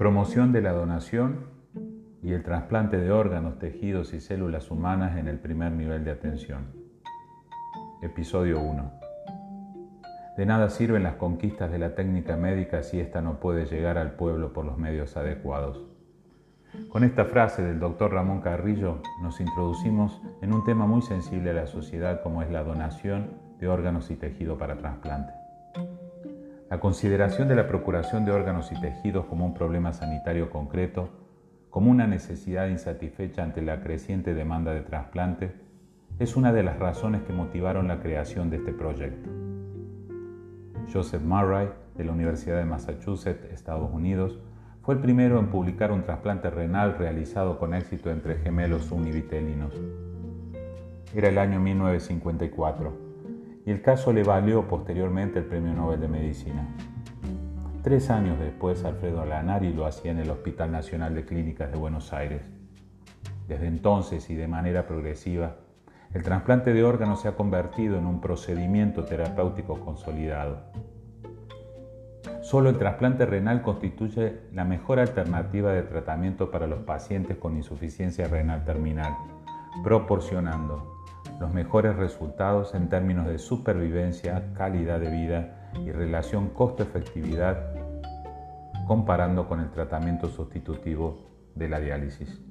Promoción de la donación y el trasplante de órganos, tejidos y células humanas en el primer nivel de atención. Episodio 1. De nada sirven las conquistas de la técnica médica si ésta no puede llegar al pueblo por los medios adecuados. Con esta frase del doctor Ramón Carrillo nos introducimos en un tema muy sensible a la sociedad como es la donación de órganos y tejido para trasplante. La consideración de la procuración de órganos y tejidos como un problema sanitario concreto, como una necesidad insatisfecha ante la creciente demanda de trasplante, es una de las razones que motivaron la creación de este proyecto. Joseph Murray, de la Universidad de Massachusetts, Estados Unidos, fue el primero en publicar un trasplante renal realizado con éxito entre gemelos univitelinos. Era el año 1954 el caso le valió posteriormente el Premio Nobel de Medicina. Tres años después, Alfredo Lanari lo hacía en el Hospital Nacional de Clínicas de Buenos Aires. Desde entonces y de manera progresiva, el trasplante de órganos se ha convertido en un procedimiento terapéutico consolidado. Solo el trasplante renal constituye la mejor alternativa de tratamiento para los pacientes con insuficiencia renal terminal, proporcionando los mejores resultados en términos de supervivencia, calidad de vida y relación costo-efectividad comparando con el tratamiento sustitutivo de la diálisis.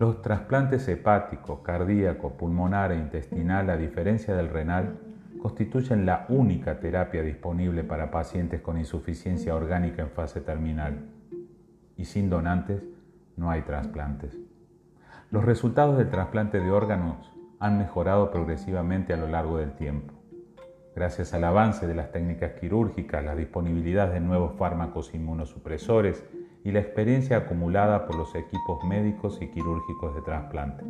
Los trasplantes hepático, cardíaco, pulmonar e intestinal, a diferencia del renal, constituyen la única terapia disponible para pacientes con insuficiencia orgánica en fase terminal. Y sin donantes no hay trasplantes. Los resultados del trasplante de órganos han mejorado progresivamente a lo largo del tiempo. Gracias al avance de las técnicas quirúrgicas, la disponibilidad de nuevos fármacos inmunosupresores y la experiencia acumulada por los equipos médicos y quirúrgicos de trasplante.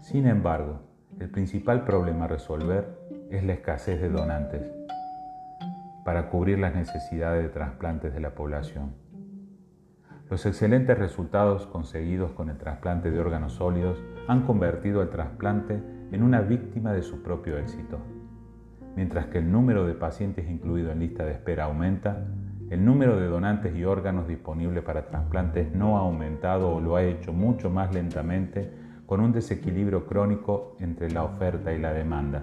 Sin embargo, el principal problema a resolver es la escasez de donantes para cubrir las necesidades de trasplantes de la población. Los excelentes resultados conseguidos con el trasplante de órganos sólidos han convertido al trasplante en una víctima de su propio éxito. Mientras que el número de pacientes incluido en lista de espera aumenta, el número de donantes y órganos disponibles para trasplantes no ha aumentado o lo ha hecho mucho más lentamente con un desequilibrio crónico entre la oferta y la demanda.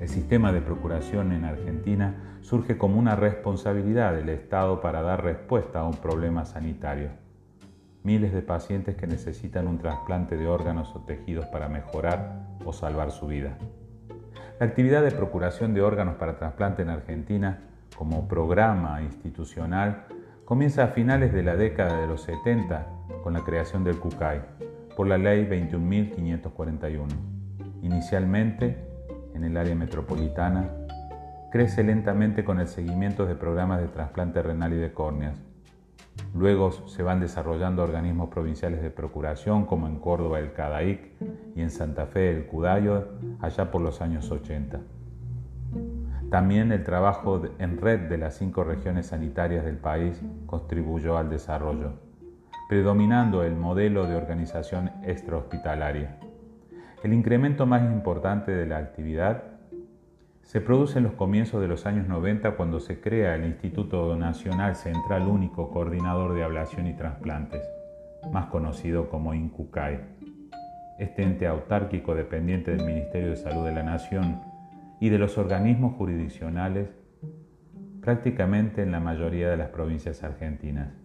El sistema de procuración en Argentina surge como una responsabilidad del Estado para dar respuesta a un problema sanitario miles de pacientes que necesitan un trasplante de órganos o tejidos para mejorar o salvar su vida. La actividad de procuración de órganos para trasplante en Argentina como programa institucional comienza a finales de la década de los 70 con la creación del CUCAI por la ley 21.541. Inicialmente, en el área metropolitana, crece lentamente con el seguimiento de programas de trasplante renal y de córneas, Luego se van desarrollando organismos provinciales de procuración como en Córdoba el CADAIC y en Santa Fe el CUDAYO allá por los años 80. También el trabajo en red de las cinco regiones sanitarias del país contribuyó al desarrollo, predominando el modelo de organización extrahospitalaria. El incremento más importante de la actividad se produce en los comienzos de los años 90 cuando se crea el Instituto Nacional Central Único Coordinador de Ablación y Trasplantes, más conocido como INCUCAI. Este ente autárquico dependiente del Ministerio de Salud de la Nación y de los organismos jurisdiccionales prácticamente en la mayoría de las provincias argentinas.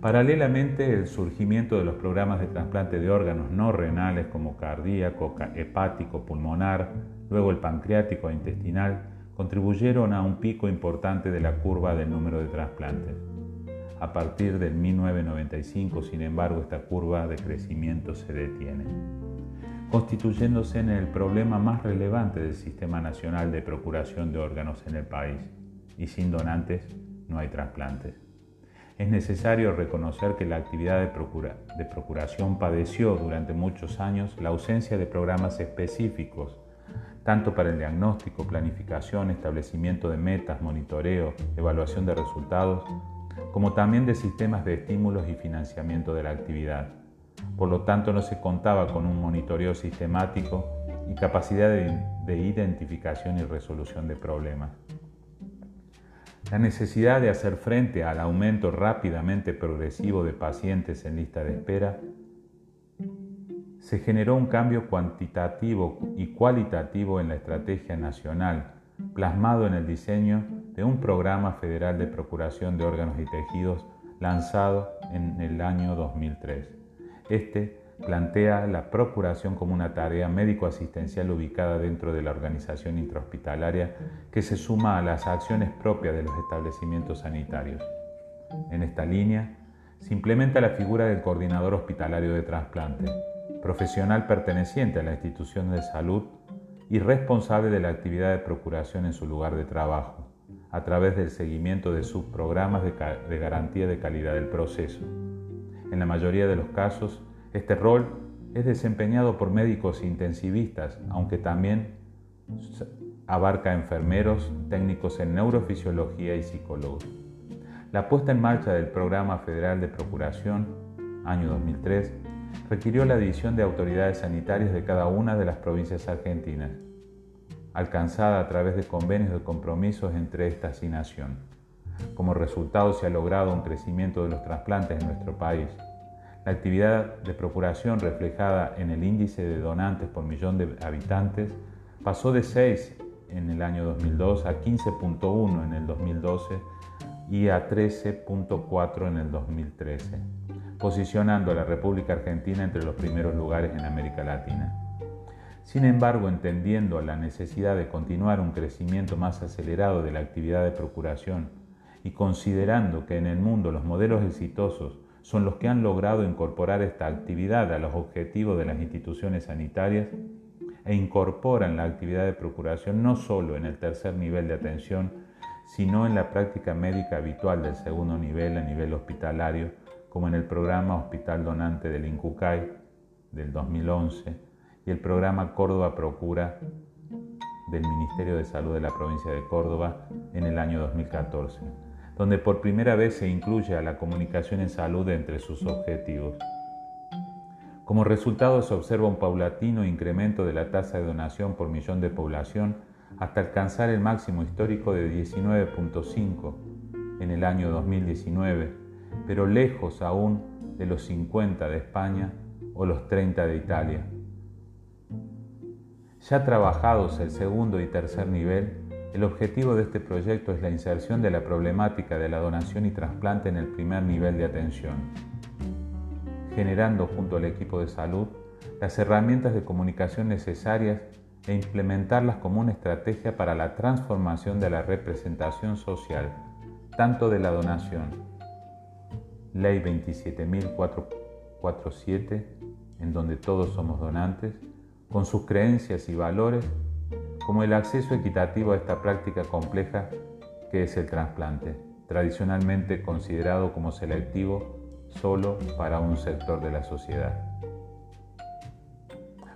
Paralelamente, el surgimiento de los programas de trasplante de órganos no renales como cardíaco, hepático, pulmonar, luego el pancreático e intestinal, contribuyeron a un pico importante de la curva del número de trasplantes. A partir del 1995, sin embargo, esta curva de crecimiento se detiene, constituyéndose en el problema más relevante del Sistema Nacional de Procuración de Órganos en el país. Y sin donantes no hay trasplantes. Es necesario reconocer que la actividad de, procuración padeció durante muchos años la ausencia de programas específicos tanto para el diagnóstico, planificación, establecimiento de metas, monitoreo, evaluación de resultados, como también de sistemas de estímulos y financiamiento de la actividad. Por lo tanto, no se contaba con un monitoreo sistemático y capacidad de, identificación y resolución de problemas. La necesidad de hacer frente al aumento rápidamente progresivo de pacientes en lista de espera se generó un cambio cuantitativo y cualitativo en la estrategia nacional, plasmado en el diseño de un programa federal de procuración de órganos y tejidos lanzado en el año 2003. Este plantea la procuración como una tarea médico-asistencial ubicada dentro de la organización intrahospitalaria que se suma a las acciones propias de los establecimientos sanitarios. En esta línea, se implementa la figura del coordinador hospitalario de trasplante, profesional perteneciente a la institución de salud y responsable de la actividad de procuración en su lugar de trabajo, a través del seguimiento de sus programas de, garantía de calidad del proceso. En la mayoría de los casos, este rol es desempeñado por médicos intensivistas, aunque también abarca enfermeros, técnicos en neurofisiología y psicólogos. La puesta en marcha del Programa Federal de Procuración, año 2003, requirió la adición de autoridades sanitarias de cada una de las provincias argentinas, alcanzada a través de convenios de compromisos entre estas y nación. Como resultado se ha logrado un crecimiento de los trasplantes en nuestro país. La actividad de procuración reflejada en el índice de donantes por millón de habitantes pasó de 6 en el año 2002 a 15.1 en el 2012 y a 13.4 en el 2013 posicionando a la República Argentina entre los primeros lugares en América Latina. Sin embargo, entendiendo la necesidad de continuar un crecimiento más acelerado de la actividad de procuración y considerando que en el mundo los modelos exitosos son los que han logrado incorporar esta actividad a los objetivos de las instituciones sanitarias e incorporan la actividad de procuración no solo en el tercer nivel de atención, sino en la práctica médica habitual del segundo nivel a nivel hospitalario como en el programa Hospital Donante del INCUCAI del 2011 y el programa Córdoba Procura del Ministerio de Salud de la provincia de Córdoba en el año 2014, donde por primera vez se incluye a la comunicación en salud entre sus objetivos. Como resultado se observa un paulatino incremento de la tasa de donación por millón de población hasta alcanzar el máximo histórico de 19.5 en el año 2019 pero lejos aún de los 50 de España o los 30 de Italia. Ya trabajados el segundo y tercer nivel, el objetivo de este proyecto es la inserción de la problemática de la donación y trasplante en el primer nivel de atención, generando junto al equipo de salud las herramientas de comunicación necesarias e implementarlas como una estrategia para la transformación de la representación social, tanto de la donación. Ley 27.447, en donde todos somos donantes, con sus creencias y valores, como el acceso equitativo a esta práctica compleja que es el trasplante, tradicionalmente considerado como selectivo solo para un sector de la sociedad.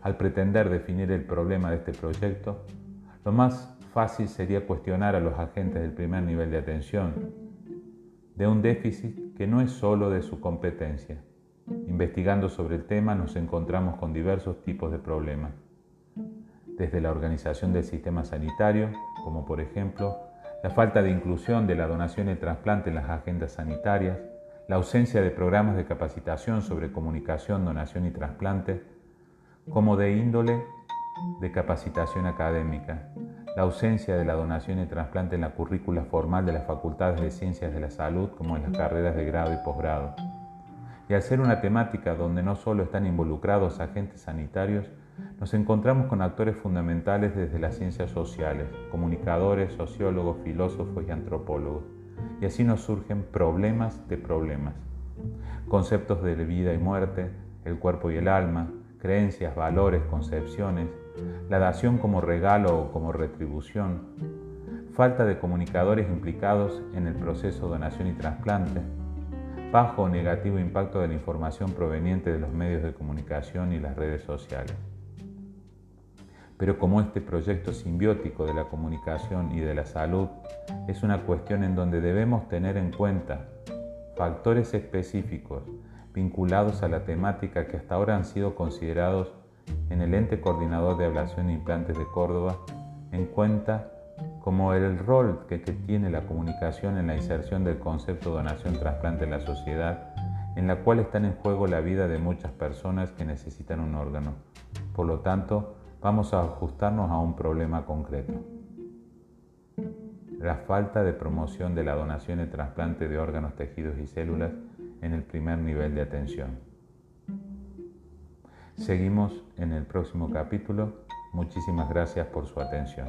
Al pretender definir el problema de este proyecto, lo más fácil sería cuestionar a los agentes del primer nivel de atención, de un déficit que no es solo de su competencia. Investigando sobre el tema nos encontramos con diversos tipos de problemas, desde la organización del sistema sanitario, como por ejemplo la falta de inclusión de la donación y trasplante en las agendas sanitarias, la ausencia de programas de capacitación sobre comunicación, donación y trasplante, como de índole de capacitación académica, la ausencia de la donación y trasplante en la currícula formal de las facultades de ciencias de la salud como en las carreras de grado y posgrado. Y al ser una temática donde no solo están involucrados agentes sanitarios, nos encontramos con actores fundamentales desde las ciencias sociales, comunicadores, sociólogos, filósofos y antropólogos. Y así nos surgen problemas de problemas. Conceptos de vida y muerte, el cuerpo y el alma, creencias, valores, concepciones, la dación como regalo o como retribución, falta de comunicadores implicados en el proceso de donación y trasplante, bajo o negativo impacto de la información proveniente de los medios de comunicación y las redes sociales. Pero como este proyecto simbiótico de la comunicación y de la salud es una cuestión en donde debemos tener en cuenta factores específicos vinculados a la temática que hasta ahora han sido considerados en el ente coordinador de ablación e implantes de Córdoba en cuenta como el rol que, tiene la comunicación en la inserción del concepto donación-trasplante en la sociedad, en la cual están en juego la vida de muchas personas que necesitan un órgano. Por lo tanto, vamos a ajustarnos a un problema concreto. La falta de promoción de la donación y trasplante de órganos, tejidos y células en el primer nivel de atención. Seguimos en el próximo capítulo. Muchísimas gracias por su atención.